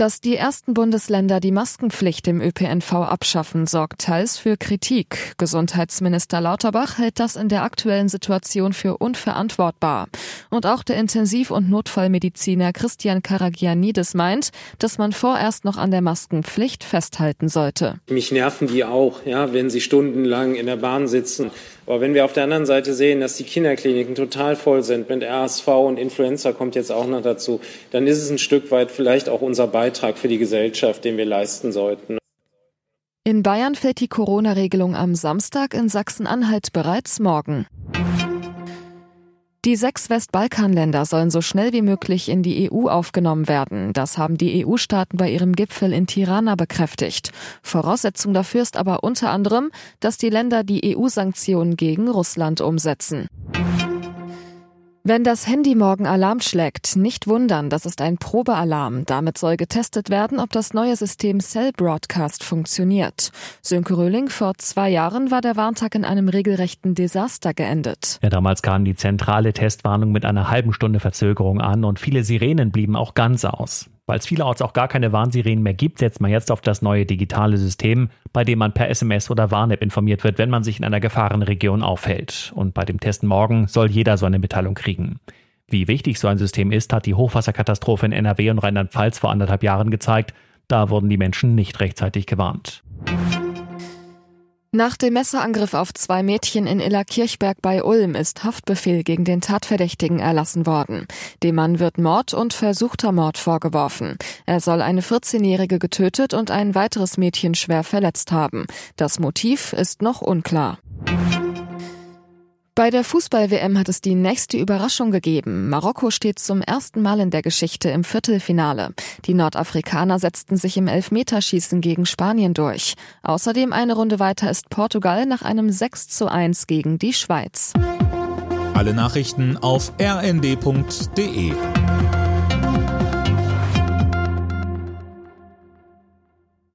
Dass die ersten Bundesländer die Maskenpflicht im ÖPNV abschaffen, sorgt teils für Kritik. Gesundheitsminister Lauterbach hält das in der aktuellen Situation für unverantwortbar. Und auch der Intensiv- und Notfallmediziner Christian Karagianidis meint, dass man vorerst noch an der Maskenpflicht festhalten sollte. Mich nerven die auch, ja, wenn sie stundenlang in der Bahn sitzen. Aber wenn wir auf der anderen Seite sehen, dass die Kinderkliniken total voll sind mit RSV und Influenza kommt jetzt auch noch dazu, dann ist es ein Stück weit vielleicht auch unser Beitrag für die Gesellschaft, den wir leisten sollten. In Bayern fällt die Corona-Regelung am Samstag, in Sachsen-Anhalt bereits morgen. Die sechs Westbalkanländer sollen so schnell wie möglich in die EU aufgenommen werden. Das haben die EU-Staaten bei ihrem Gipfel in Tirana bekräftigt. Voraussetzung dafür ist aber unter anderem, dass die Länder die EU-Sanktionen gegen Russland umsetzen. Wenn das Handy morgen Alarm schlägt, nicht wundern, das ist ein Probealarm. Damit soll getestet werden, ob das neue System Cell Broadcast funktioniert. Sönke Röhling, vor zwei Jahren war der Warntag in einem regelrechten Desaster geendet. Ja, damals kam die zentrale Testwarnung mit einer halben Stunde Verzögerung an und viele Sirenen blieben auch ganz aus. Weil es vielerorts auch gar keine Warnsirenen mehr gibt, setzt man jetzt auf das neue digitale System, bei dem man per SMS oder Warn-App informiert wird, wenn man sich in einer Gefahrenregion aufhält. Und bei dem Test morgen soll jeder so eine Mitteilung kriegen. Wie wichtig so ein System ist, hat die Hochwasserkatastrophe in NRW und Rheinland-Pfalz vor anderthalb Jahren gezeigt. Da wurden die Menschen nicht rechtzeitig gewarnt. Nach dem Messerangriff auf zwei Mädchen in Illerkirchberg bei Ulm ist Haftbefehl gegen den Tatverdächtigen erlassen worden. Dem Mann wird Mord und versuchter Mord vorgeworfen. Er soll eine 14-Jährige getötet und ein weiteres Mädchen schwer verletzt haben. Das Motiv ist noch unklar. Bei der Fußball-WM hat es die nächste Überraschung gegeben. Marokko steht zum ersten Mal in der Geschichte im Viertelfinale. Die Nordafrikaner setzten sich im Elfmeterschießen gegen Spanien durch. Außerdem eine Runde weiter ist Portugal nach einem 6 zu 1 gegen die Schweiz. Alle Nachrichten auf rnd.de